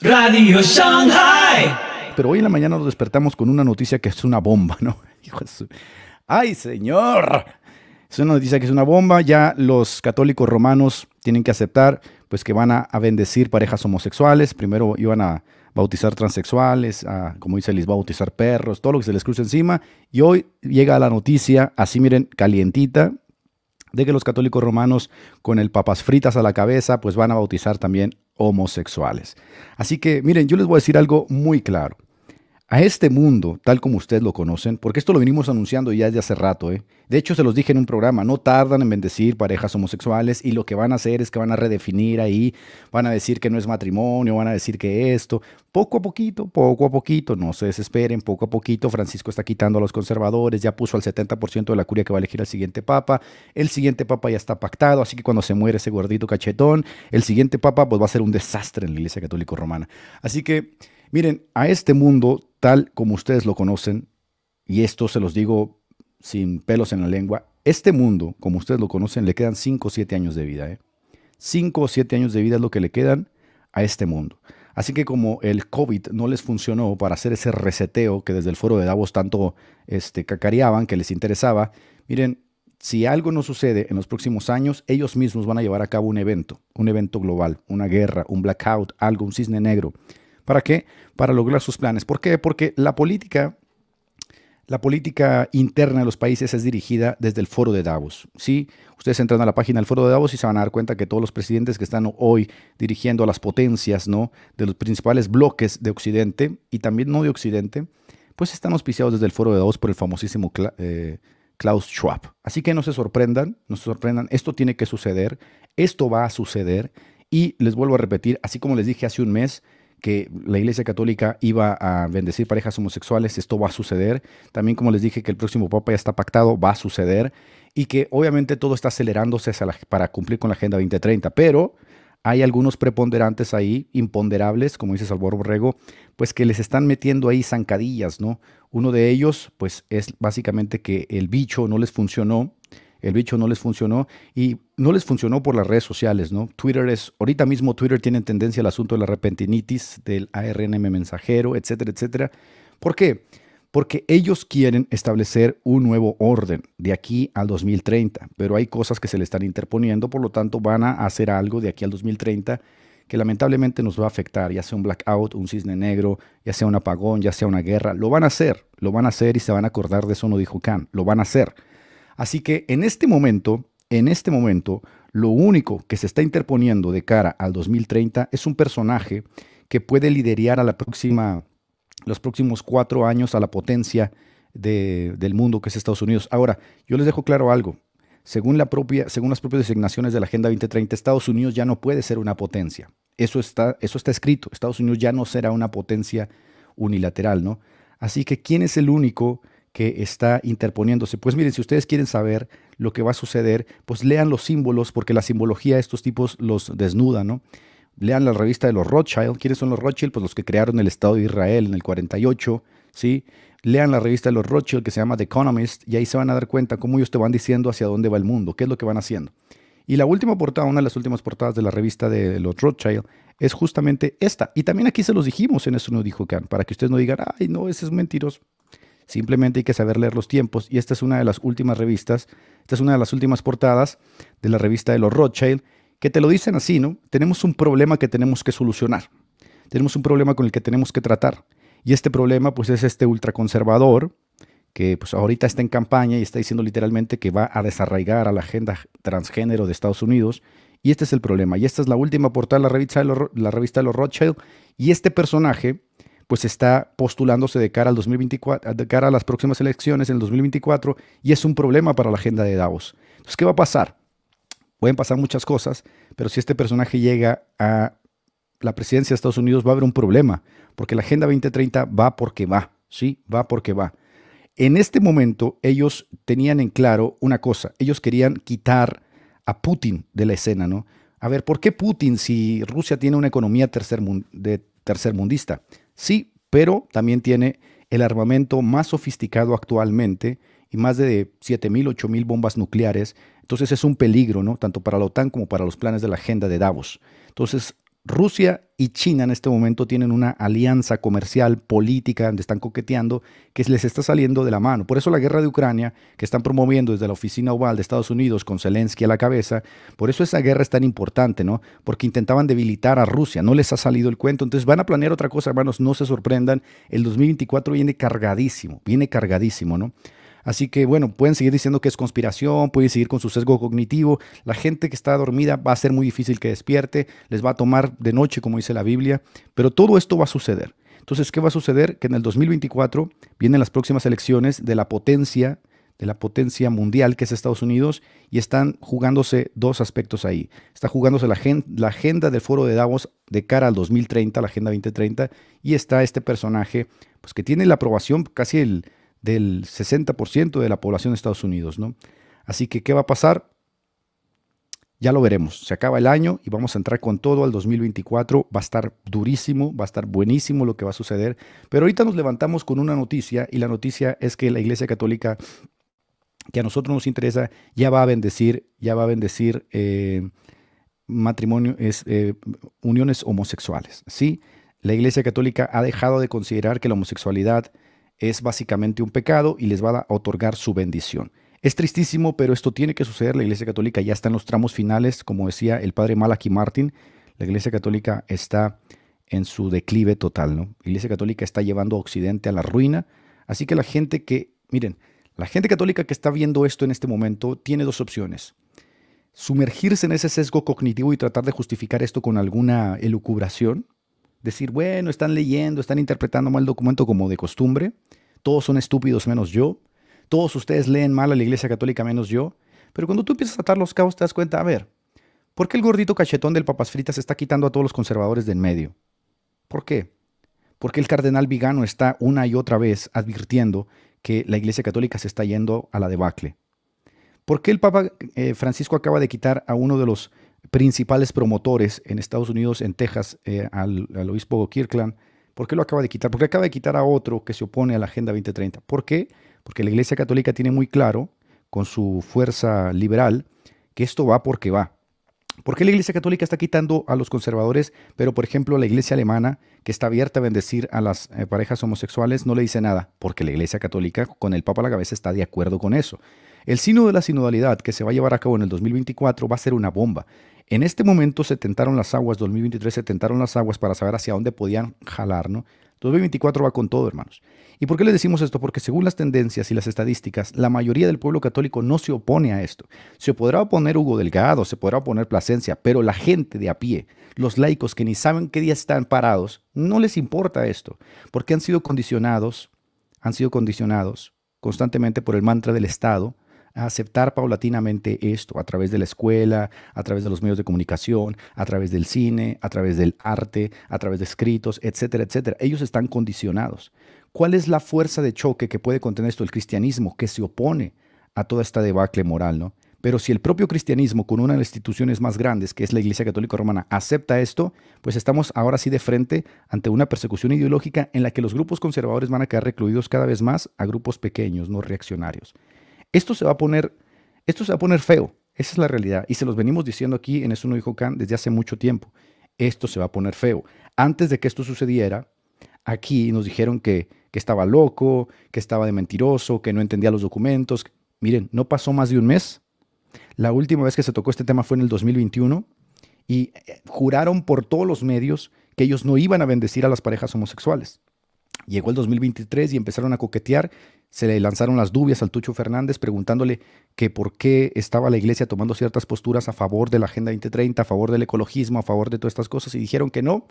Radio Shanghai. Pero hoy en la mañana nos despertamos con una noticia que es una bomba, ¿no? ¡Ay, señor! Es una noticia que es una bomba. Ya los católicos romanos tienen que aceptar pues que van a, bendecir parejas homosexuales. Primero iban a bautizar transexuales, a, como dice, les bautizar perros, todo lo que se les cruce encima. Y hoy llega la noticia, así miren, calientita, de que los católicos romanos con el papas fritas a la cabeza, pues van a bautizar también homosexuales. Así que miren, yo les voy a decir algo muy claro. A este mundo, tal como ustedes lo conocen, porque esto lo venimos anunciando ya desde hace rato, ¿eh? de hecho se los dije en un programa, no tardan en bendecir parejas homosexuales y lo que van a hacer es que van a redefinir ahí, van a decir que no es matrimonio, van a decir que esto, poco a poquito, poco a poquito, no se desesperen, poco a poquito, Francisco está quitando a los conservadores, ya puso al 70% de la curia que va a elegir al siguiente papa, el siguiente papa ya está pactado, así que cuando se muere ese gordito cachetón, el siguiente papa pues va a ser un desastre en la Iglesia Católica Romana. Así que... Miren, a este mundo, tal como ustedes lo conocen, y esto se los digo sin pelos en la lengua, este mundo, como ustedes lo conocen, le quedan 5 o 7 años de vida. 5 ¿eh? o 7 años de vida es lo que le quedan a este mundo. Así que como el COVID no les funcionó para hacer ese reseteo que desde el foro de Davos tanto este, cacareaban, que les interesaba, miren, si algo no sucede en los próximos años, ellos mismos van a llevar a cabo un evento, un evento global, una guerra, un blackout, algo, un cisne negro, ¿Para qué? Para lograr sus planes. ¿Por qué? Porque la política, la política interna de los países es dirigida desde el foro de Davos. ¿sí? Ustedes entran a la página del foro de Davos y se van a dar cuenta que todos los presidentes que están hoy dirigiendo a las potencias ¿no? de los principales bloques de Occidente y también no de Occidente, pues están auspiciados desde el foro de Davos por el famosísimo eh, Klaus Schwab. Así que no se sorprendan, no se sorprendan, esto tiene que suceder, esto va a suceder y les vuelvo a repetir, así como les dije hace un mes, que la Iglesia Católica iba a bendecir parejas homosexuales, esto va a suceder. También como les dije que el próximo Papa ya está pactado, va a suceder. Y que obviamente todo está acelerándose para cumplir con la Agenda 2030, pero hay algunos preponderantes ahí, imponderables, como dice Salvador Borrego, pues que les están metiendo ahí zancadillas, ¿no? Uno de ellos, pues es básicamente que el bicho no les funcionó el bicho no les funcionó y no les funcionó por las redes sociales, ¿no? Twitter es, ahorita mismo Twitter tiene tendencia al asunto de la repentinitis, del ARNM mensajero, etcétera, etcétera. ¿Por qué? Porque ellos quieren establecer un nuevo orden de aquí al 2030, pero hay cosas que se le están interponiendo, por lo tanto van a hacer algo de aquí al 2030 que lamentablemente nos va a afectar, ya sea un blackout, un cisne negro, ya sea un apagón, ya sea una guerra, lo van a hacer, lo van a hacer y se van a acordar de eso, no dijo Khan, lo van a hacer. Así que en este momento, en este momento, lo único que se está interponiendo de cara al 2030 es un personaje que puede liderar a los próximos cuatro años a la potencia del mundo que es Estados Unidos. Ahora, yo les dejo claro algo. Según, según las propias designaciones de la Agenda 2030, Estados Unidos ya no puede ser una potencia. Eso está, eso está escrito. Estados Unidos ya no será una potencia unilateral, ¿no? Así que, ¿quién es el único que está interponiéndose. Pues miren, si ustedes quieren saber lo que va a suceder, pues lean los símbolos, porque la simbología de estos tipos los desnuda, ¿no? Lean la revista de los Rothschild. ¿Quiénes son los Rothschild? Pues los que crearon el Estado de Israel en el 48, ¿sí? Lean la revista de los Rothschild que se llama The Economist y ahí se van a dar cuenta cómo ellos te van diciendo hacia dónde va el mundo, qué es lo que van haciendo. Y la última portada, una de las últimas portadas de la revista de los Rothschild, es justamente esta. Y también aquí se los dijimos en eso no dijo Khan, para que ustedes no digan, ay, no, ese es mentiroso. Simplemente hay que saber leer los tiempos. Y esta es una de las últimas revistas, esta es una de las últimas portadas de la revista de los Rothschild, que te lo dicen así, ¿no? Tenemos un problema que tenemos que solucionar. Tenemos un problema con el que tenemos que tratar. Y este problema, pues, es este ultraconservador, que pues ahorita está en campaña y está diciendo literalmente que va a desarraigar a la agenda transgénero de Estados Unidos. Y este es el problema. Y esta es la última portada de la revista de los, la revista de los Rothschild. Y este personaje pues está postulándose de cara al 2024, de cara a las próximas elecciones en el 2024 y es un problema para la agenda de Davos. Entonces, ¿qué va a pasar? Pueden pasar muchas cosas, pero si este personaje llega a la presidencia de Estados Unidos va a haber un problema, porque la Agenda 2030 va porque va, ¿sí? Va porque va. En este momento ellos tenían en claro una cosa, ellos querían quitar a Putin de la escena, ¿no? A ver, ¿por qué Putin si Rusia tiene una economía tercer de tercermundista? Sí, pero también tiene el armamento más sofisticado actualmente y más de 7.000, 8.000 bombas nucleares. Entonces es un peligro, ¿no? Tanto para la OTAN como para los planes de la agenda de Davos. Entonces, Rusia y China en este momento tienen una alianza comercial, política, donde están coqueteando, que les está saliendo de la mano. Por eso la guerra de Ucrania, que están promoviendo desde la oficina oval de Estados Unidos con Zelensky a la cabeza, por eso esa guerra es tan importante, ¿no? Porque intentaban debilitar a Rusia, no les ha salido el cuento. Entonces van a planear otra cosa, hermanos, no se sorprendan. El 2024 viene cargadísimo, viene cargadísimo, ¿no? Así que bueno, pueden seguir diciendo que es conspiración, pueden seguir con su sesgo cognitivo. La gente que está dormida va a ser muy difícil que despierte, les va a tomar de noche, como dice la Biblia, pero todo esto va a suceder. Entonces, ¿qué va a suceder? Que en el 2024 vienen las próximas elecciones de la potencia, de la potencia mundial que es Estados Unidos, y están jugándose dos aspectos ahí. Está jugándose la, la agenda del foro de Davos de cara al 2030, la Agenda 2030, y está este personaje, pues que tiene la aprobación casi el del 60% de la población de Estados Unidos, ¿no? Así que, ¿qué va a pasar? Ya lo veremos. Se acaba el año y vamos a entrar con todo al 2024. Va a estar durísimo, va a estar buenísimo lo que va a suceder. Pero ahorita nos levantamos con una noticia y la noticia es que la Iglesia Católica, que a nosotros nos interesa, ya va a bendecir, ya va a bendecir eh, matrimonio, es, eh, uniones homosexuales. ¿sí? La Iglesia Católica ha dejado de considerar que la homosexualidad es básicamente un pecado y les va a otorgar su bendición. Es tristísimo, pero esto tiene que suceder. La Iglesia Católica ya está en los tramos finales, como decía el padre Malachi Martin. La Iglesia Católica está en su declive total, ¿no? La Iglesia Católica está llevando a Occidente a la ruina. Así que la gente que, miren, la gente católica que está viendo esto en este momento tiene dos opciones. Sumergirse en ese sesgo cognitivo y tratar de justificar esto con alguna elucubración, decir, bueno, están leyendo, están interpretando mal el documento como de costumbre, todos son estúpidos menos yo, todos ustedes leen mal a la Iglesia Católica menos yo, pero cuando tú empiezas a atar los cabos te das cuenta, a ver, ¿por qué el gordito cachetón del papas fritas está quitando a todos los conservadores de en medio? ¿Por qué? Porque el cardenal Vigano está una y otra vez advirtiendo que la Iglesia Católica se está yendo a la debacle. ¿Por qué el Papa eh, Francisco acaba de quitar a uno de los principales promotores en Estados Unidos, en Texas, eh, al, obispo Kirkland. ¿Por qué lo acaba de quitar? Porque acaba de quitar a otro que se opone a la Agenda 2030. ¿Por qué? Porque la Iglesia Católica tiene muy claro, con su fuerza liberal, que esto va porque va. ¿Por qué la Iglesia Católica está quitando a los conservadores, pero por ejemplo la Iglesia alemana, que está abierta a bendecir a las eh, parejas homosexuales, no le dice nada? Porque la Iglesia Católica, con el Papa a la cabeza, está de acuerdo con eso. El sino de la sinodalidad que se va a llevar a cabo en el 2024 va a ser una bomba. En este momento se tentaron las aguas, 2023 se tentaron las aguas para saber hacia dónde podían jalar, ¿no? 2024 va con todo, hermanos. ¿Y por qué le decimos esto? Porque según las tendencias y las estadísticas, la mayoría del pueblo católico no se opone a esto. Se podrá oponer Hugo Delgado, se podrá oponer Plasencia, pero la gente de a pie, los laicos que ni saben qué día están parados, no les importa esto, porque han sido condicionados, han sido condicionados constantemente por el mantra del Estado, a aceptar paulatinamente esto a través de la escuela, a través de los medios de comunicación, a través del cine, a través del arte, a través de escritos, etcétera, etcétera. Ellos están condicionados. ¿Cuál es la fuerza de choque que puede contener esto? El cristianismo, que se opone a toda esta debacle moral, ¿no? Pero si el propio cristianismo, con una de las instituciones más grandes, que es la Iglesia Católica Romana, acepta esto, pues estamos ahora sí de frente ante una persecución ideológica en la que los grupos conservadores van a quedar recluidos cada vez más a grupos pequeños, no reaccionarios. Esto se va a poner, esto se va a poner feo. Esa es la realidad. Y se los venimos diciendo aquí en Eso no dijo Khan desde hace mucho tiempo. Esto se va a poner feo. Antes de que esto sucediera, aquí nos dijeron que, que estaba loco, que estaba de mentiroso, que no entendía los documentos. Miren, no pasó más de un mes. La última vez que se tocó este tema fue en el 2021 y eh, juraron por todos los medios que ellos no iban a bendecir a las parejas homosexuales. Llegó el 2023 y empezaron a coquetear. Se le lanzaron las dubias al Tucho Fernández preguntándole que por qué estaba la iglesia tomando ciertas posturas a favor de la Agenda 2030, a favor del ecologismo, a favor de todas estas cosas. Y dijeron que no,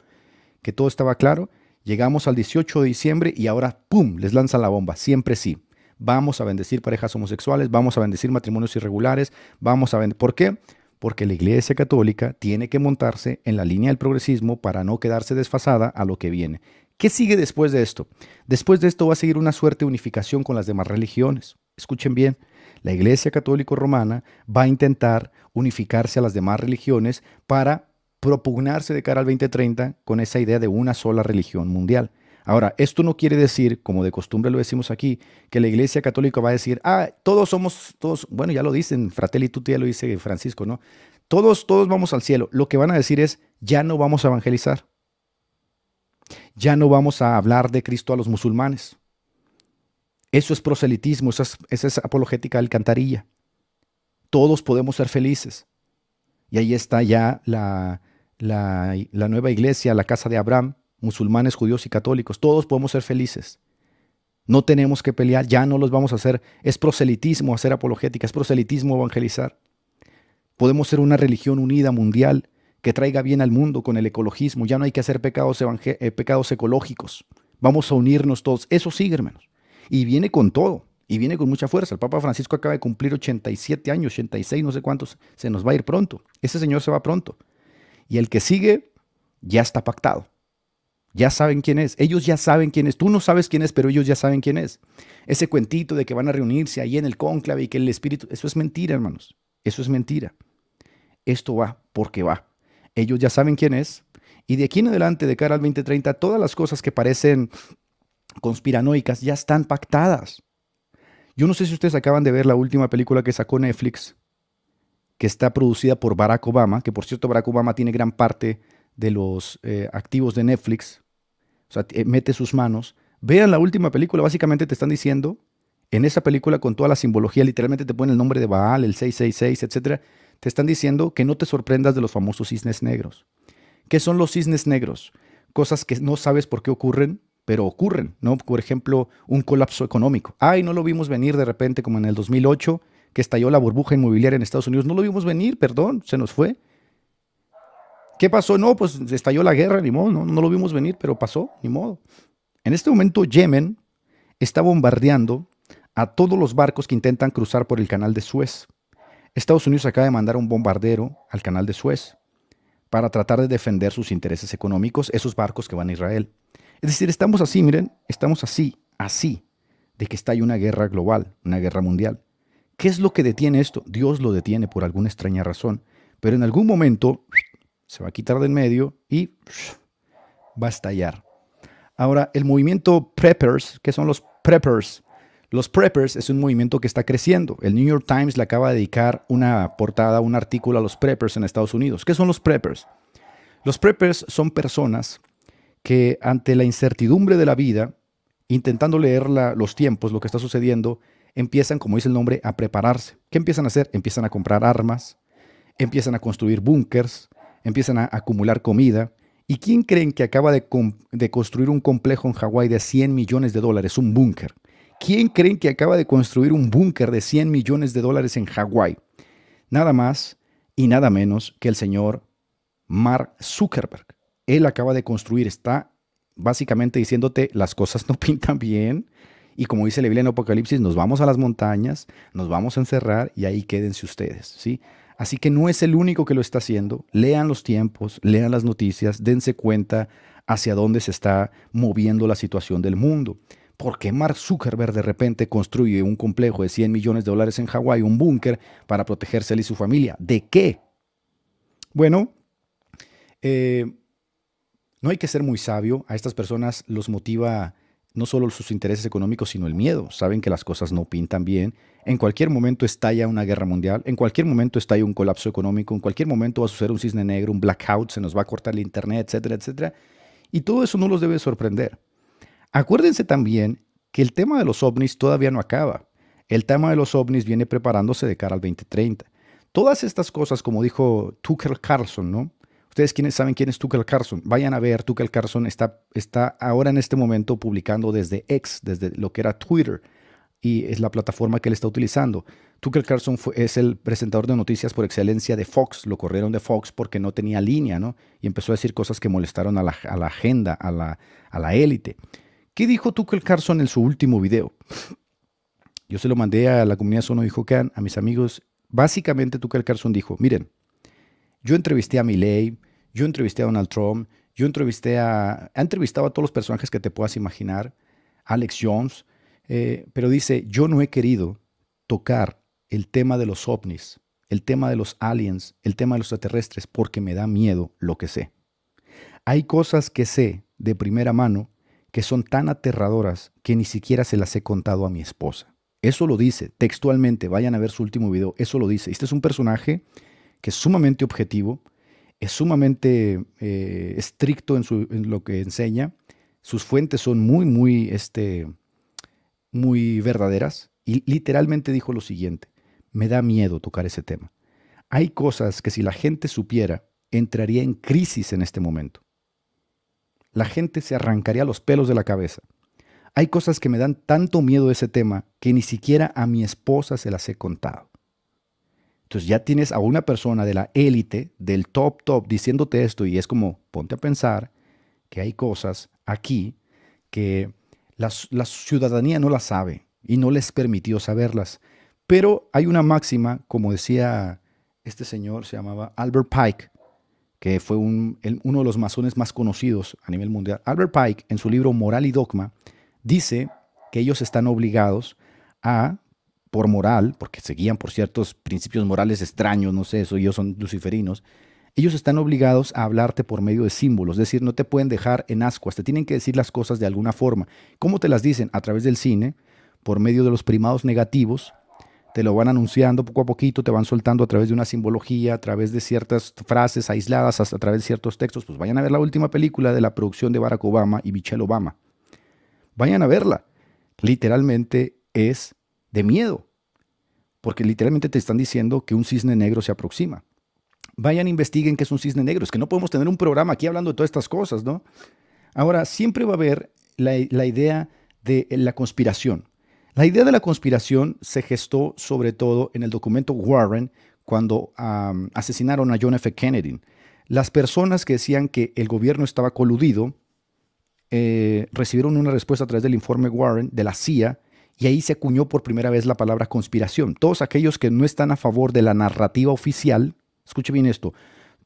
que todo estaba claro. Llegamos al 18 de diciembre y ahora, ¡pum!, les lanzan la bomba. Siempre sí. Vamos a bendecir parejas homosexuales, vamos a bendecir matrimonios irregulares, vamos a bendecir... ¿Por qué? Porque la Iglesia Católica tiene que montarse en la línea del progresismo para no quedarse desfasada a lo que viene. ¿Qué sigue después de esto? Después de esto va a seguir una suerte de unificación con las demás religiones. Escuchen bien, la Iglesia Católica Romana va a intentar unificarse a las demás religiones para propugnarse de cara al 2030 con esa idea de una sola religión mundial. Ahora, esto no quiere decir, como de costumbre lo decimos aquí, que la Iglesia Católica va a decir, ah, todos somos, todos, bueno, ya lo dicen, Fratelli Tutti ya lo dice Francisco, ¿no? Todos, todos vamos al cielo. Lo que van a decir es, ya no vamos a evangelizar. Ya no vamos a hablar de Cristo a los musulmanes. Eso es proselitismo, esa es, apologética alcantarilla. Todos podemos ser felices. Y ahí está ya la, la, la nueva iglesia, la casa de Abraham, musulmanes, judíos y católicos. Todos podemos ser felices. No tenemos que pelear, ya no los vamos a hacer. Es proselitismo hacer apologética, es proselitismo evangelizar. Podemos ser una religión unida mundial que traiga bien al mundo con el ecologismo. Ya no hay que hacer pecados, eh, pecados ecológicos. Vamos a unirnos todos. Eso sigue, hermanos. Y viene con todo. Y viene con mucha fuerza. El Papa Francisco acaba de cumplir 87 años, 86, no sé cuántos. Se nos va a ir pronto. Ese señor se va pronto. Y el que sigue ya está pactado. Ya saben quién es. Ellos ya saben quién es. Tú no sabes quién es, pero ellos ya saben quién es. Ese cuentito de que van a reunirse ahí en el cónclave y que el espíritu. Eso es mentira, hermanos. Eso es mentira. Esto va porque va. Ellos ya saben quién es. Y de aquí en adelante, de cara al 2030, todas las cosas que parecen conspiranoicas ya están pactadas. Yo no sé si ustedes acaban de ver la última película que sacó Netflix, que está producida por Barack Obama, que por cierto Barack Obama tiene gran parte de los eh, activos de Netflix, o sea, eh, mete sus manos. Vean la última película, básicamente te están diciendo, en esa película con toda la simbología, literalmente te ponen el nombre de Baal, el 666, etcétera, te están diciendo que no te sorprendas de los famosos cisnes negros. ¿Qué son los cisnes negros? Cosas que no sabes por qué ocurren, pero ocurren, ¿no? Por ejemplo, un colapso económico. Ay, no lo vimos venir de repente como en el 2008, que estalló la burbuja inmobiliaria en Estados Unidos. No lo vimos venir, perdón, se nos fue. ¿Qué pasó? No, pues estalló la guerra, ni modo, no, no lo vimos venir, pero pasó, ni modo. En este momento Yemen está bombardeando a todos los barcos que intentan cruzar por el canal de Suez. Estados Unidos acaba de mandar un bombardero al canal de Suez para tratar de defender sus intereses económicos, esos barcos que van a Israel. Es decir, estamos así, miren, estamos así, así, de que está ahí una guerra global, una guerra mundial. ¿Qué es lo que detiene esto? Dios lo detiene por alguna extraña razón, pero en algún momento se va a quitar de en medio y va a estallar. Ahora, el movimiento Preppers, ¿qué son los Preppers? Los preppers es un movimiento que está creciendo. El New York Times le acaba de dedicar una portada, un artículo a los preppers en Estados Unidos. ¿Qué son los preppers? Los preppers son personas que ante la incertidumbre de la vida, intentando leer los tiempos, lo que está sucediendo, empiezan, como dice el nombre, a prepararse. ¿Qué empiezan a hacer? Empiezan a comprar armas, empiezan a construir búnkers, empiezan a acumular comida. ¿Y quién creen que acaba de, de construir un complejo en Hawái de 100 millones de dólares, un búnker? ¿Quién creen que acaba de construir un búnker de 100 millones de dólares en Hawái? Nada más y nada menos que el señor Mark Zuckerberg. Él acaba de construir, está básicamente diciéndote las cosas no pintan bien. Y como dice la Biblia en Apocalipsis, nos vamos a las montañas, nos vamos a encerrar y ahí quédense ustedes. ¿sí? Así que no es el único que lo está haciendo. Lean los tiempos, lean las noticias, dense cuenta hacia dónde se está moviendo la situación del mundo. ¿Por qué Mark Zuckerberg de repente construye un complejo de 100 millones de dólares en Hawái, un búnker para protegerse él y su familia? ¿De qué? Bueno, eh, no hay que ser muy sabio. A estas personas los motiva no solo sus intereses económicos, sino el miedo. Saben que las cosas no pintan bien. En cualquier momento estalla una guerra mundial, en cualquier momento estalla un colapso económico, en cualquier momento va a suceder un cisne negro, un blackout, se nos va a cortar el internet, etcétera, etcétera. Y todo eso no los debe sorprender. Acuérdense también que el tema de los ovnis todavía no acaba. El tema de los ovnis viene preparándose de cara al 2030. Todas estas cosas, como dijo Tucker Carlson, ¿no? Ustedes quienes saben quién es Tucker Carlson, vayan a ver, Tucker Carlson está, está ahora en este momento publicando desde X, desde lo que era Twitter, y es la plataforma que él está utilizando. Tucker Carlson es el presentador de noticias por excelencia de Fox, lo corrieron de Fox porque no tenía línea, ¿no? Y empezó a decir cosas que molestaron a la, a la agenda, a la, a la élite. ¿Qué dijo Tucker Carlson en su último video? Yo se lo mandé a la comunidad Sono y Jocan, a mis amigos. Básicamente Tucker Carlson dijo, miren, yo entrevisté a Milley, yo entrevisté a Donald Trump, yo entrevisté a... Ha entrevistado a todos los personajes que te puedas imaginar, Alex Jones, eh, pero dice, yo no he querido tocar el tema de los ovnis, el tema de los aliens, el tema de los extraterrestres, porque me da miedo lo que sé. Hay cosas que sé de primera mano que son tan aterradoras que ni siquiera se las he contado a mi esposa. Eso lo dice textualmente, vayan a ver su último video, eso lo dice. Este es un personaje que es sumamente objetivo, es sumamente eh, estricto en, en, lo que enseña, sus fuentes son muy, muy, este, muy verdaderas, y literalmente dijo lo siguiente, me da miedo tocar ese tema. Hay cosas que si la gente supiera, entraría en crisis en este momento. La gente se arrancaría los pelos de la cabeza. Hay cosas que me dan tanto miedo de ese tema que ni siquiera a mi esposa se las he contado. Entonces ya tienes a una persona de la élite, del top top, diciéndote esto y es como, ponte a pensar que hay cosas aquí que la, la ciudadanía no las sabe y no les permitió saberlas. Pero hay una máxima, como decía este señor, se llamaba Albert Pike, que fue uno de los masones más conocidos a nivel mundial. Albert Pike, en su libro Moral y Dogma, dice que ellos están obligados a, por moral, porque seguían por ciertos principios morales extraños, no sé, eso ellos son luciferinos, ellos están obligados a hablarte por medio de símbolos, es decir, no te pueden dejar en ascuas, te tienen que decir las cosas de alguna forma. ¿Cómo te las dicen? A través del cine, por medio de los primados negativos, te lo van anunciando poco a poquito, te van soltando a través de una simbología, a través de ciertas frases aisladas, hasta a través de ciertos textos. Pues vayan a ver la última película de la producción de Barack Obama y Michelle Obama. Vayan a verla. Literalmente es de miedo, porque literalmente te están diciendo que un cisne negro se aproxima. Vayan, investiguen qué es un cisne negro. Es que no podemos tener un programa aquí hablando de todas estas cosas, ¿no? Ahora, siempre va a haber la, la idea de la conspiración. La idea de la conspiración se gestó sobre todo en el documento Warren cuando asesinaron a John F. Kennedy. Las personas que decían que el gobierno estaba coludido eh, recibieron una respuesta a través del informe Warren de la CIA y ahí se acuñó por primera vez la palabra conspiración. Todos aquellos que no están a favor de la narrativa oficial, escuche bien esto,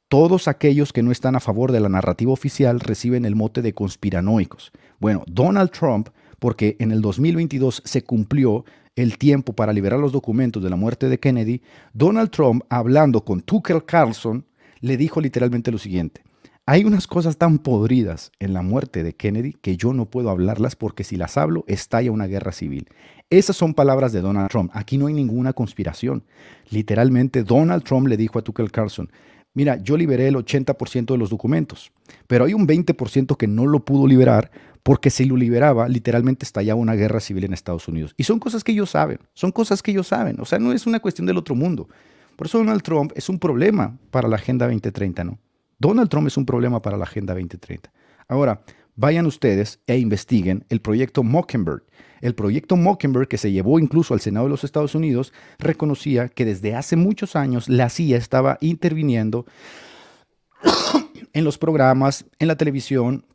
todos aquellos que no están a favor de la narrativa oficial reciben el mote de conspiranoicos. Bueno, Donald Trump porque en el 2022 se cumplió el tiempo para liberar los documentos de la muerte de Kennedy, Donald Trump, hablando con Tucker Carlson, le dijo literalmente lo siguiente. Hay unas cosas tan podridas en la muerte de Kennedy que yo no puedo hablarlas porque si las hablo estalla una guerra civil. Esas son palabras de Donald Trump. Aquí no hay ninguna conspiración. Literalmente Donald Trump le dijo a Tucker Carlson, mira, yo liberé el 80% de los documentos, pero hay un 20% que no lo pudo liberar porque si lo liberaba, literalmente estallaba una guerra civil en Estados Unidos. Y son cosas que ellos saben, son cosas que ellos saben, o sea, no es una cuestión del otro mundo. Por eso Donald Trump es un problema para la Agenda 2030, ¿no? Donald Trump es un problema para la Agenda 2030. Ahora, vayan ustedes e investiguen el proyecto Mockingbird. El proyecto Mockingbird, que se llevó incluso al Senado de los Estados Unidos, reconocía que desde hace muchos años la CIA estaba interviniendo en los programas, en la televisión,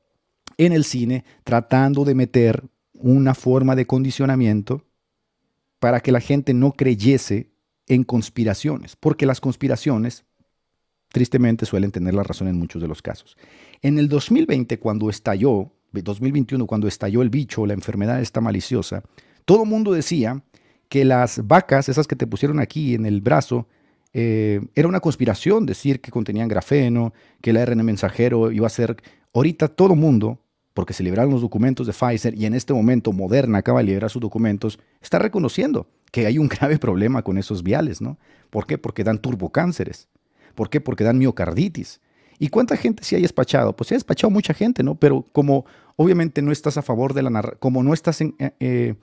en el cine tratando de meter una forma de condicionamiento para que la gente no creyese en conspiraciones, porque las conspiraciones tristemente suelen tener la razón en muchos de los casos. En el 2020, cuando estalló, 2021, cuando estalló el bicho, la enfermedad esta maliciosa, todo mundo decía que las vacas, esas que te pusieron aquí en el brazo, eh, era una conspiración decir que contenían grafeno, que el ARN mensajero iba a ser... Ahorita todo mundo porque se liberaron los documentos de Pfizer y en este momento Moderna acaba de liberar sus documentos, está reconociendo que hay un grave problema con esos viales, ¿no? ¿Por qué? Porque dan turbocánceres. ¿Por qué? Porque dan miocarditis. ¿Y cuánta gente se ha despachado? Pues se ha despachado mucha gente, ¿no? Pero como obviamente no estás a favor de la como no estás eh, eh,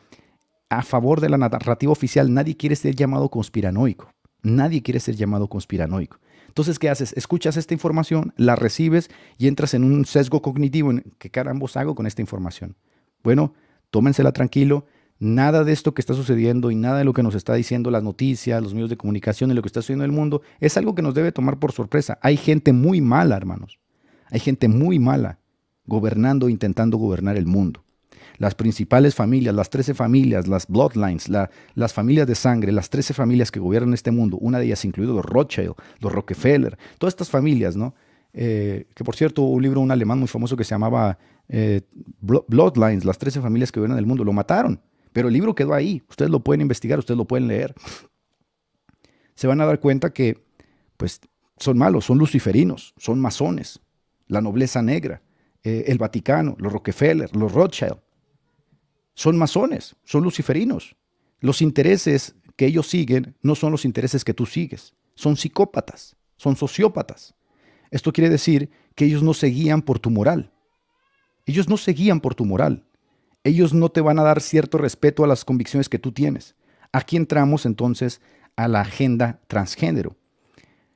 a favor de la narrativa oficial, nadie quiere ser llamado conspiranoico. Nadie quiere ser llamado conspiranoico. Entonces, ¿qué haces? Escuchas esta información, la recibes y entras en un sesgo cognitivo en qué carambos hago con esta información. Bueno, tómensela tranquilo. Nada de esto que está sucediendo y nada de lo que nos está diciendo las noticias, los medios de comunicación y lo que está sucediendo en el mundo es algo que nos debe tomar por sorpresa. Hay gente muy mala, hermanos. Hay gente muy mala gobernando, intentando gobernar el mundo las principales familias, las 13 familias, las bloodlines, las familias de sangre, las 13 familias que gobiernan este mundo, una de ellas incluido los Rothschild, los Rockefeller, todas estas familias, ¿no? Eh, que por cierto, un libro, un alemán muy famoso que se llamaba eh, Bloodlines, las 13 familias que gobiernan el mundo, lo mataron, pero el libro quedó ahí, ustedes lo pueden investigar, ustedes lo pueden leer. Se van a dar cuenta que, pues, son malos, son luciferinos, son masones, la nobleza negra, eh, el Vaticano, los Rockefeller, los Rothschild son masones, son luciferinos. Los intereses que ellos siguen no son los intereses que tú sigues, son psicópatas. son sociópatas. Esto quiere decir que ellos no se guían por tu moral. Ellos no se guían por tu moral. Ellos no te van a dar cierto respeto a las convicciones que tú tienes. Aquí entramos entonces a la agenda transgénero.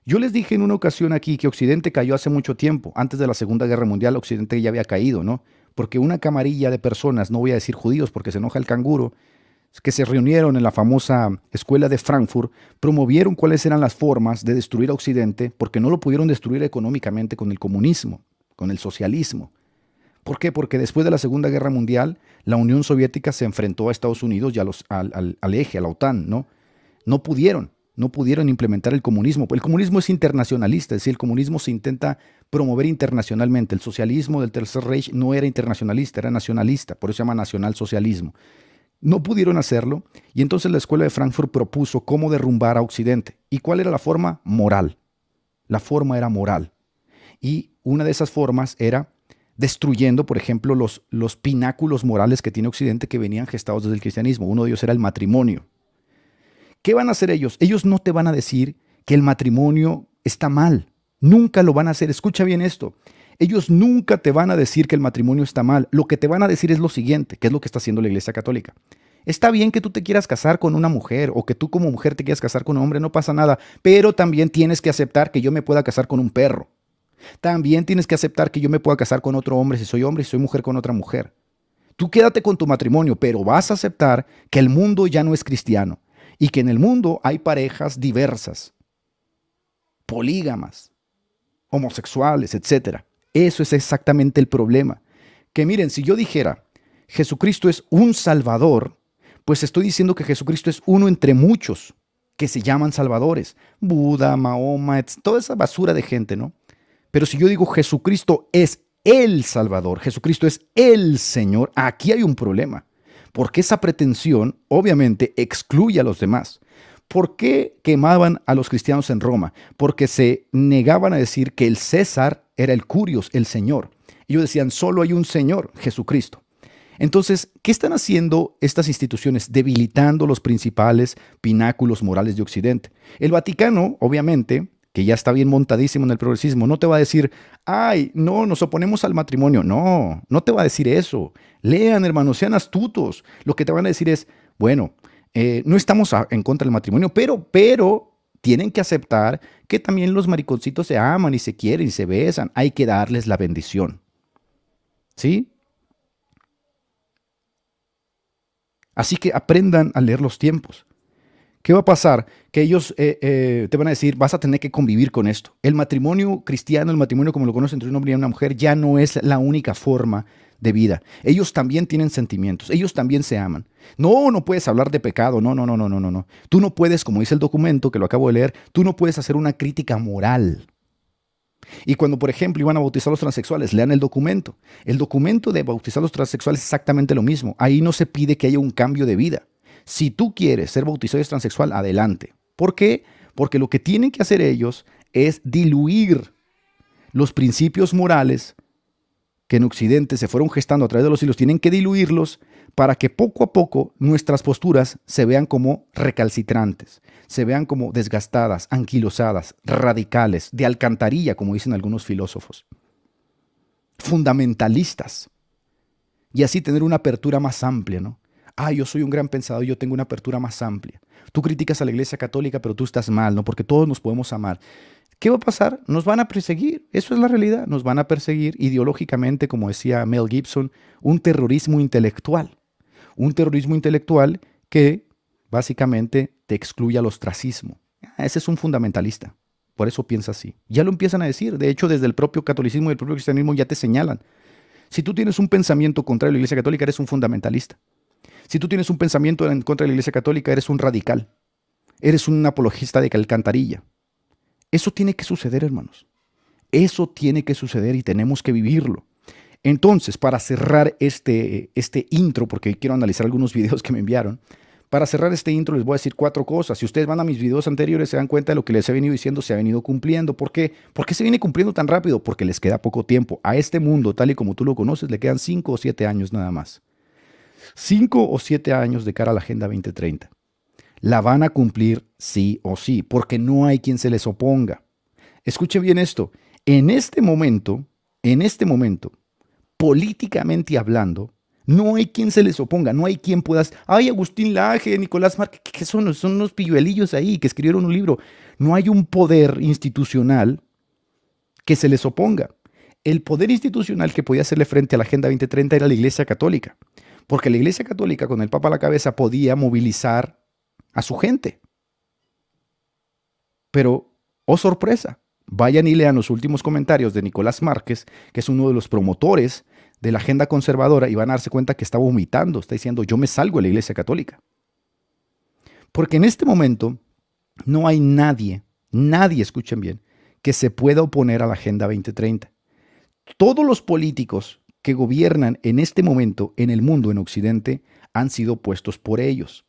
Yo les dije en una ocasión aquí que Occidente cayó hace mucho tiempo, antes de la Segunda Guerra Mundial, Occidente ya había caído, ¿no? Porque una camarilla de personas, no voy a decir judíos porque se enoja el canguro, que se reunieron en la famosa escuela de Frankfurt, promovieron cuáles eran las formas de destruir a Occidente porque no lo pudieron destruir económicamente con el comunismo, con el socialismo. ¿Por qué? Porque después de la Segunda Guerra Mundial, la Unión Soviética se enfrentó a Estados Unidos y al, al eje, a la OTAN, ¿no? No pudieron no pudieron implementar el comunismo. El comunismo es internacionalista, es decir, el comunismo se intenta promover internacionalmente. El socialismo del Tercer Reich no era internacionalista, era nacionalista, por eso se llama nacionalsocialismo. No pudieron hacerlo y entonces la Escuela de Frankfurt propuso cómo derrumbar a Occidente. ¿Y cuál era la forma? Moral. La forma era moral. Y una de esas formas era destruyendo, por ejemplo, los, los pináculos morales que tiene Occidente que venían gestados desde el cristianismo. Uno de ellos era el matrimonio. ¿Qué van a hacer ellos? Ellos no te van a decir que el matrimonio está mal. Nunca lo van a hacer. Escucha bien esto. Ellos nunca te van a decir que el matrimonio está mal. Lo que te van a decir es lo siguiente, que es lo que está haciendo la Iglesia Católica. Está bien que tú te quieras casar con una mujer o que tú como mujer te quieras casar con un hombre, no pasa nada, pero también tienes que aceptar que yo me pueda casar con un perro. También tienes que aceptar que yo me pueda casar con otro hombre si soy hombre y si soy mujer con otra mujer. Tú quédate con tu matrimonio, pero vas a aceptar que el mundo ya no es cristiano y que en el mundo hay parejas diversas, polígamas, homosexuales, etc. Eso es exactamente el problema. Que miren, si yo dijera, Jesucristo es un Salvador, pues estoy diciendo que Jesucristo es uno entre muchos que se llaman salvadores. Buda, Mahoma, toda esa basura de gente, ¿no? Pero si yo digo Jesucristo es el Salvador, Jesucristo es el Señor, aquí hay un problema porque esa pretensión obviamente excluye a los demás. ¿Por qué quemaban a los cristianos en Roma? Porque se negaban a decir que el César era el curios, el Señor. Ellos decían, solo hay un Señor, Jesucristo. Entonces, ¿qué están haciendo estas instituciones? Debilitando los principales pináculos morales de Occidente. El Vaticano, obviamente, que ya está bien montadísimo en el progresismo, no te va a decir, ay, no, nos oponemos al matrimonio. No, no te va a decir eso. Lean, hermanos, sean astutos. Lo que te van a decir es, bueno, eh, no estamos en contra del matrimonio, pero, pero tienen que aceptar que también los mariconcitos se aman y se quieren y se besan. Hay que darles la bendición. ¿Sí? Así que aprendan a leer los tiempos. ¿Qué va a pasar? Que ellos eh, eh, te van a decir, vas a tener que convivir con esto. El matrimonio cristiano, el matrimonio como lo conocen entre un hombre y una mujer, ya no es la única forma de vida. Ellos también tienen sentimientos, ellos también se aman. No, no puedes hablar de pecado, no, no, no, no, no, no. Tú no puedes, como dice el documento que lo acabo de leer, tú no puedes hacer una crítica moral. Y cuando, por ejemplo, iban a bautizar a los transexuales, lean el documento. El documento de bautizar a los transexuales es exactamente lo mismo. Ahí no se pide que haya un cambio de vida. Si tú quieres ser bautizado y transexual, adelante. ¿Por qué? Porque lo que tienen que hacer ellos es diluir los principios morales que en Occidente se fueron gestando a través de los siglos, tienen que diluirlos para que poco a poco nuestras posturas se vean como recalcitrantes, se vean como desgastadas, anquilosadas, radicales, de alcantarilla, como dicen algunos filósofos, fundamentalistas, y así tener una apertura más amplia, ¿no? Ah, yo soy un gran pensador, yo tengo una apertura más amplia. Tú criticas a la iglesia católica, pero tú estás mal, ¿no? Porque todos nos podemos amar. ¿Qué va a pasar? Nos van a perseguir, eso es la realidad, nos van a perseguir ideológicamente, como decía Mel Gibson, un terrorismo intelectual. Un terrorismo intelectual que básicamente te excluye al ostracismo. Ah, ese es un fundamentalista, por eso piensa así. Ya lo empiezan a decir, de hecho desde el propio catolicismo y el propio cristianismo ya te señalan. Si tú tienes un pensamiento contrario a la iglesia católica, eres un fundamentalista. Si tú tienes un pensamiento en contra de la Iglesia Católica, eres un radical. Eres un apologista de alcantarilla. Eso tiene que suceder, hermanos. Eso tiene que suceder y tenemos que vivirlo. Entonces, para cerrar este, este intro, porque quiero analizar algunos videos que me enviaron, para cerrar este intro les voy a decir cuatro cosas. Si ustedes van a mis videos anteriores, se dan cuenta de lo que les he venido diciendo, se ha venido cumpliendo. ¿Por qué? ¿Por qué se viene cumpliendo tan rápido? Porque les queda poco tiempo. A este mundo, tal y como tú lo conoces, le quedan cinco o siete años nada más cinco o siete años de cara a la Agenda 2030. La van a cumplir sí o sí, porque no hay quien se les oponga. escuche bien esto, en este momento, en este momento, políticamente hablando, no hay quien se les oponga, no hay quien pueda... Ay, Agustín Laje, Nicolás Márquez, ¿qué son? Son unos pilluelillos ahí que escribieron un libro. No hay un poder institucional que se les oponga. El poder institucional que podía hacerle frente a la Agenda 2030 era la Iglesia Católica, porque la Iglesia Católica con el Papa a la cabeza podía movilizar a su gente. Pero, oh sorpresa, vayan y lean los últimos comentarios de Nicolás Márquez, que es uno de los promotores de la agenda conservadora, y van a darse cuenta que está vomitando, está diciendo, yo me salgo de la Iglesia Católica. Porque en este momento no hay nadie, nadie, escuchen bien, que se pueda oponer a la Agenda 2030. Todos los políticos que gobiernan en este momento en el mundo, en Occidente, han sido puestos por ellos.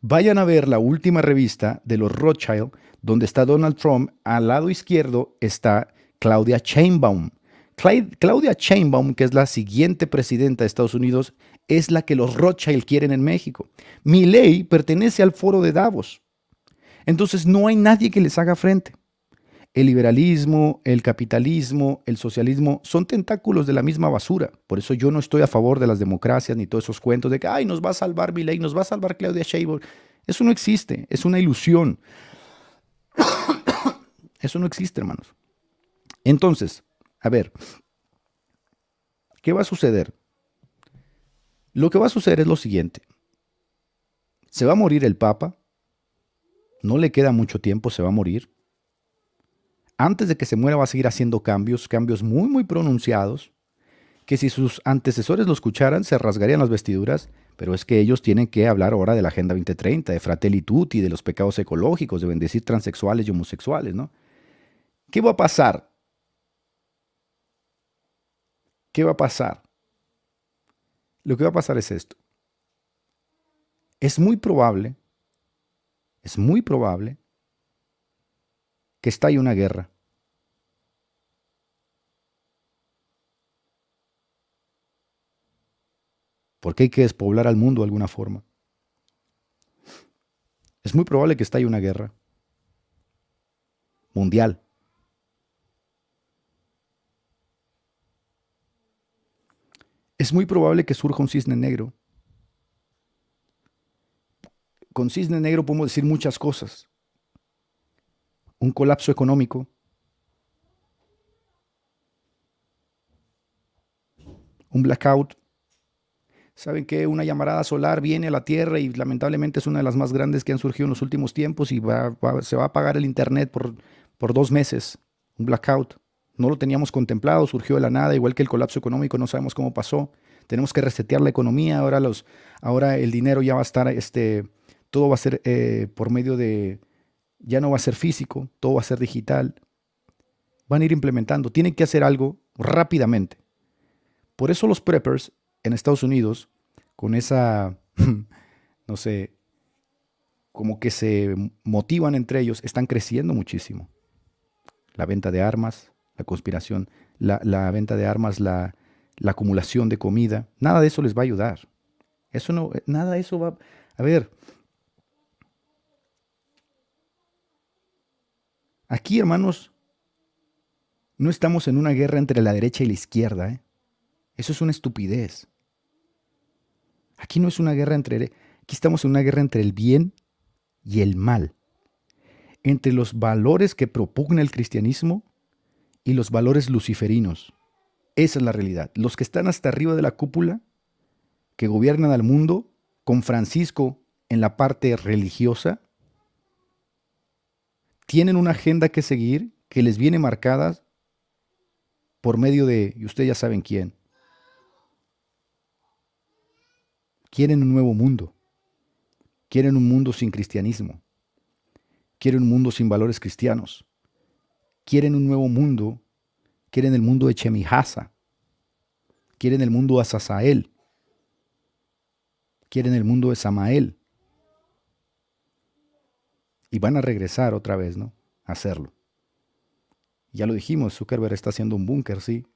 Vayan a ver la última revista de los Rothschild, donde está Donald Trump. Al lado izquierdo está Claudia Sheinbaum. Claudia Sheinbaum, que es la siguiente presidenta de Estados Unidos, es la que los Rothschild quieren en México. Mi ley pertenece al foro de Davos. Entonces no hay nadie que les haga frente. El liberalismo, el capitalismo, el socialismo son tentáculos de la misma basura. Por eso yo no estoy a favor de las democracias ni todos esos cuentos de que, ay, nos va a salvar ley, nos va a salvar Claudia Sheinbaum. Eso no existe, es una ilusión. Eso no existe, hermanos. Entonces, a ver, ¿qué va a suceder? Lo que va a suceder es lo siguiente. Se va a morir el Papa. No le queda mucho tiempo, se va a morir antes de que se muera va a seguir haciendo cambios, cambios muy, muy pronunciados, que si sus antecesores lo escucharan se rasgarían las vestiduras, pero es que ellos tienen que hablar ahora de la Agenda 2030, de Fratelli Tutti, de los pecados ecológicos, de bendecir transexuales y homosexuales, ¿no? ¿Qué va a pasar? ¿Qué va a pasar? Lo que va a pasar es esto. Es muy probable, es muy probable que estalle una guerra. Porque hay que despoblar al mundo de alguna forma. Es muy probable que estalle una guerra mundial. Es muy probable que surja un cisne negro. Con cisne negro podemos decir muchas cosas un colapso económico, un blackout. Saben que una llamarada solar viene a la Tierra y lamentablemente es una de las más grandes que han surgido en los últimos tiempos y se va a apagar el Internet por, por dos meses. Un blackout. No lo teníamos contemplado, surgió de la nada, igual que el colapso económico, no sabemos cómo pasó. Tenemos que resetear la economía, ahora, los, ahora el dinero ya va a estar, este, todo va a ser eh, por medio de, ya no va a ser físico, todo va a ser digital. Van a ir implementando, tienen que hacer algo rápidamente. Por eso los preppers en Estados Unidos, con esa, no sé, como que se motivan entre ellos, están creciendo muchísimo. La venta de armas, la conspiración, la, venta de armas, la, la acumulación de comida, nada de eso les va a ayudar. Eso no, nada de eso va. A ver, Aquí, hermanos, no estamos en una guerra entre la derecha y la izquierda. ¿eh? Eso es una estupidez. Aquí no es una guerra entre... Aquí estamos en una guerra entre el bien y el mal. Entre los valores que propugna el cristianismo y los valores luciferinos. Esa es la realidad. Los que están hasta arriba de la cúpula, que gobiernan al mundo, con Francisco en la parte religiosa, tienen una agenda que seguir que les viene marcada por medio de, y ustedes ya saben quién. Quieren un nuevo mundo. Quieren un mundo sin cristianismo. Quieren un mundo sin valores cristianos. Quieren un nuevo mundo. Quieren el mundo de Chemihasa. Quieren el mundo de Azazael. Quieren el mundo de Samael y van a regresar otra vez, ¿no? A hacerlo. Ya lo dijimos, Zuckerberg está haciendo un búnker, sí.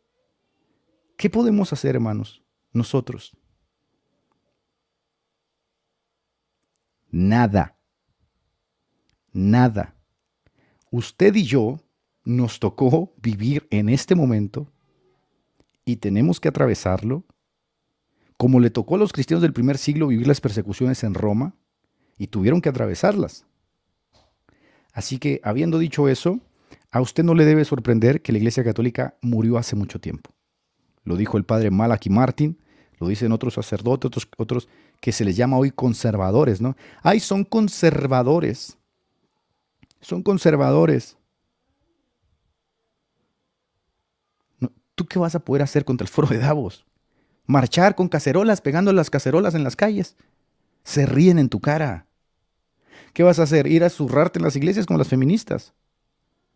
¿Qué podemos hacer, hermanos? Nosotros. Nada. Nada. Usted y yo, nos tocó vivir en este momento y tenemos que atravesarlo, como le tocó a los cristianos del primer siglo vivir las persecuciones en Roma y tuvieron que atravesarlas. Así que, habiendo dicho eso, a usted no le debe sorprender que la Iglesia Católica murió hace mucho tiempo. Lo dijo el padre Malachi Martin, lo dicen otros sacerdotes, otros, otros que se les llama hoy conservadores, ¿no? Ay, son conservadores. Son conservadores. ¿Tú qué vas a poder hacer contra el foro de Davos? Marchar con cacerolas, pegando las cacerolas en las calles. Se ríen en tu cara. ¿Qué vas a hacer? ¿Ir a zurrarte en las iglesias como las feministas?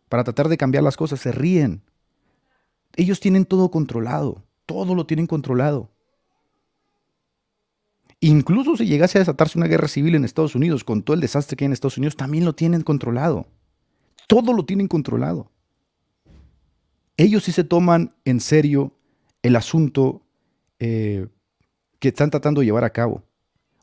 Para tratar de cambiar las cosas. Se ríen. Ellos tienen todo controlado. Todo lo tienen controlado. Incluso si llegase a desatarse una guerra civil en Estados Unidos, con todo el desastre que hay en Estados Unidos, también lo tienen controlado. Todo lo tienen controlado. Ellos sí se toman en serio el asunto eh, que están tratando de llevar a cabo.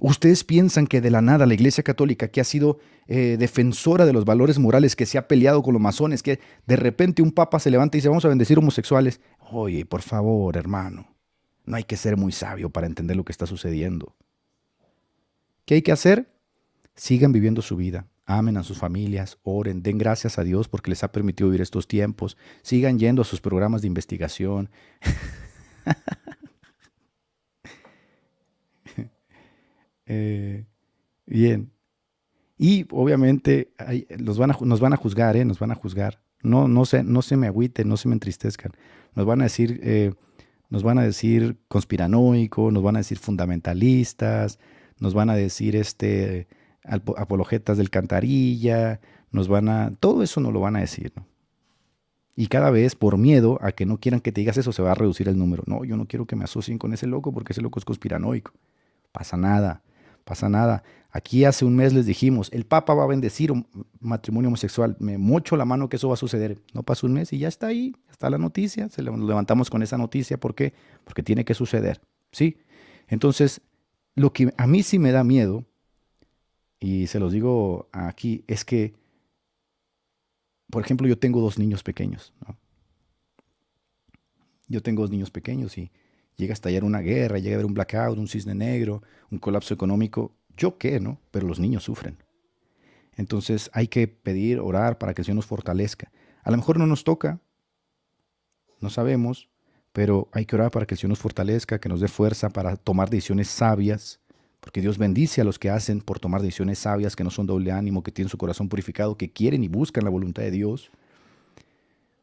¿Ustedes piensan que de la nada la Iglesia Católica, que ha sido eh, defensora de los valores morales, que se ha peleado con los masones, que de repente un papa se levanta y dice vamos a bendecir homosexuales? Oye, por favor, hermano, no hay que ser muy sabio para entender lo que está sucediendo. ¿Qué hay que hacer? Sigan viviendo su vida, amen a sus familias, oren, den gracias a Dios porque les ha permitido vivir estos tiempos, sigan yendo a sus programas de investigación. Eh, bien. Y obviamente nos, van a, nos van a juzgar, ¿eh? Nos van a juzgar. No, no, se, no se me agüiten, no se me entristezcan. Nos van a decir, eh, nos van a decir conspiranoico, nos van a decir fundamentalistas, nos van a decir este, apologetas del cantarilla, nos van a, todo eso nos lo van a decir. Y cada vez, por miedo a que no quieran que te digas eso, se va a reducir el número. No, yo no quiero que me asocien con ese loco porque ese loco es conspiranoico. Pasa nada, pasa nada. Aquí hace un mes les dijimos, el Papa va a bendecir un matrimonio homosexual. Me mocho la mano que eso va a suceder. No pasó un mes y ya está ahí, está la noticia. Se levantamos con esa noticia. ¿Por qué? Porque tiene que suceder. ¿Sí? Entonces, lo que a mí sí me da miedo, y se los digo aquí, es que, por ejemplo, yo tengo dos niños pequeños. Yo tengo dos niños pequeños y llega a estallar una guerra, llega a haber un blackout, un cisne negro, un colapso económico. ¿Yo qué, no? Pero los niños sufren. Entonces hay que pedir, orar para que el Señor nos fortalezca. A lo mejor no nos toca, no sabemos, pero hay que orar para que el Señor nos fortalezca, que nos dé fuerza para tomar decisiones sabias, porque Dios bendice a los que hacen por tomar decisiones sabias, que no son doble ánimo, que tienen su corazón purificado, que quieren y buscan la voluntad de Dios.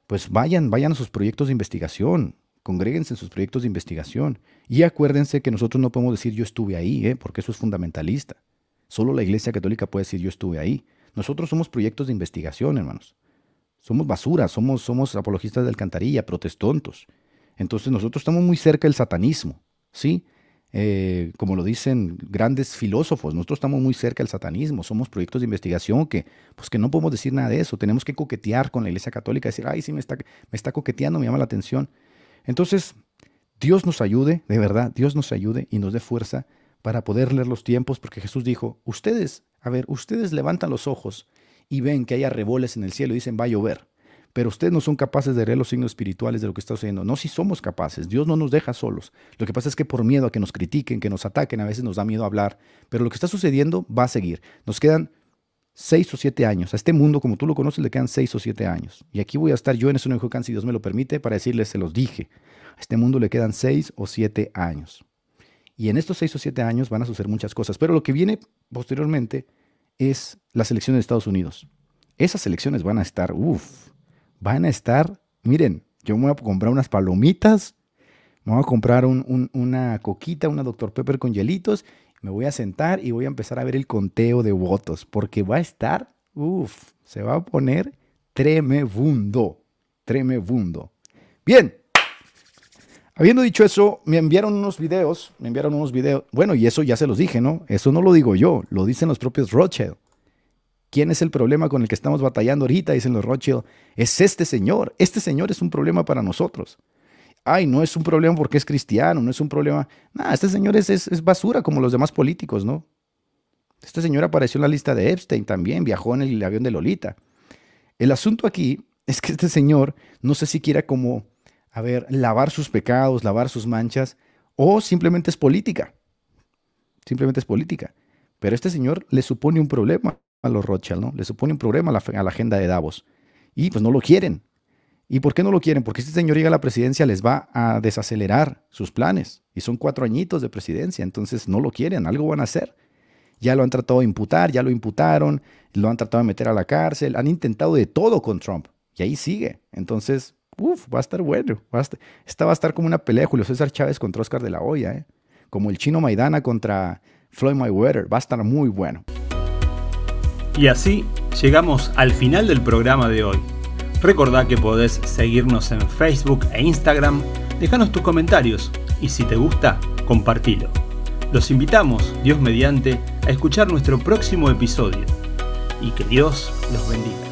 Pues vayan, vayan a sus proyectos de investigación, congréguense en sus proyectos de investigación y acuérdense que nosotros no podemos decir yo estuve ahí, ¿eh? porque eso es fundamentalista. Solo la Iglesia Católica puede decir yo estuve ahí. Nosotros somos proyectos de investigación, hermanos. Somos basura, somos, somos apologistas de alcantarilla, protestontos. Entonces nosotros estamos muy cerca del satanismo, ¿sí? Eh, como lo dicen grandes filósofos, nosotros estamos muy cerca del satanismo, somos proyectos de investigación que, pues que no podemos decir nada de eso, tenemos que coquetear con la Iglesia Católica, decir, ay, sí, me está, me está coqueteando, me llama la atención. Entonces, Dios nos ayude, de verdad, Dios nos ayude y nos dé fuerza para poder leer los tiempos, porque Jesús dijo, ustedes, a ver, ustedes levantan los ojos y ven que hay arreboles en el cielo y dicen, va a llover pero ustedes no son capaces de leer los signos espirituales de lo que está sucediendo. No, si somos capaces, Dios no nos deja solos. Lo que pasa es que por miedo a que nos critiquen, que nos ataquen, a veces nos da miedo hablar, pero lo que está sucediendo va a seguir. Nos quedan seis o siete años. A este mundo, como tú lo conoces, le quedan seis o siete años. Y aquí voy a estar yo en ese nuevo si Dios me lo permite, para decirles, se los dije. A este mundo le quedan seis o siete años. Y en estos seis o siete años van a suceder muchas cosas. Pero lo que viene posteriormente es las elecciones de Estados Unidos. Esas elecciones van a estar, uff, van a estar, miren, yo me voy a comprar unas palomitas, me voy a comprar una coquita, una Dr. Pepper con hielitos, me voy a sentar y voy a empezar a ver el conteo de votos, porque va a estar, uff, se va a poner tremebundo, tremebundo. Bien, habiendo dicho eso, me enviaron unos videos, me enviaron unos videos, bueno, y eso ya se los dije, ¿no? Eso no lo digo yo, lo dicen los propios Rothschild. ¿Quién es el problema con el que estamos batallando ahorita? Dicen los Rothschild. Es este señor. Este señor es un problema para nosotros. Ay, no es un problema porque es cristiano, no es un problema. Nada, este señor es, basura como los demás políticos, ¿no? Este señor apareció en la lista de Epstein también, viajó en el avión de Lolita. El asunto aquí es que este señor no sé si quiera como, a ver, lavar sus pecados, lavar sus manchas, o simplemente es política. Simplemente es política. Pero este señor le supone un problema a los Rothschild, ¿no? Le supone un problema a la agenda de Davos. Y pues no lo quieren. ¿Y por qué no lo quieren? Porque este señor llega a la presidencia les va a desacelerar sus planes. Y son cuatro añitos de presidencia, entonces no lo quieren, algo van a hacer. Ya lo han tratado de imputar, ya lo imputaron, lo han tratado de meter a la cárcel, han intentado de todo con Trump. Y ahí sigue. Entonces, uff, va a estar bueno. esta va a estar como una pelea de Julio César Chávez contra Oscar de la Hoya, ¿eh? como el chino Maidana contra Floyd Mayweather. Va a estar muy bueno. Y así llegamos al final del programa de hoy. Recordá que podés seguirnos en Facebook e Instagram, dejanos tus comentarios y si te gusta, compartilo. Los invitamos, Dios mediante, a escuchar nuestro próximo episodio y que Dios los bendiga.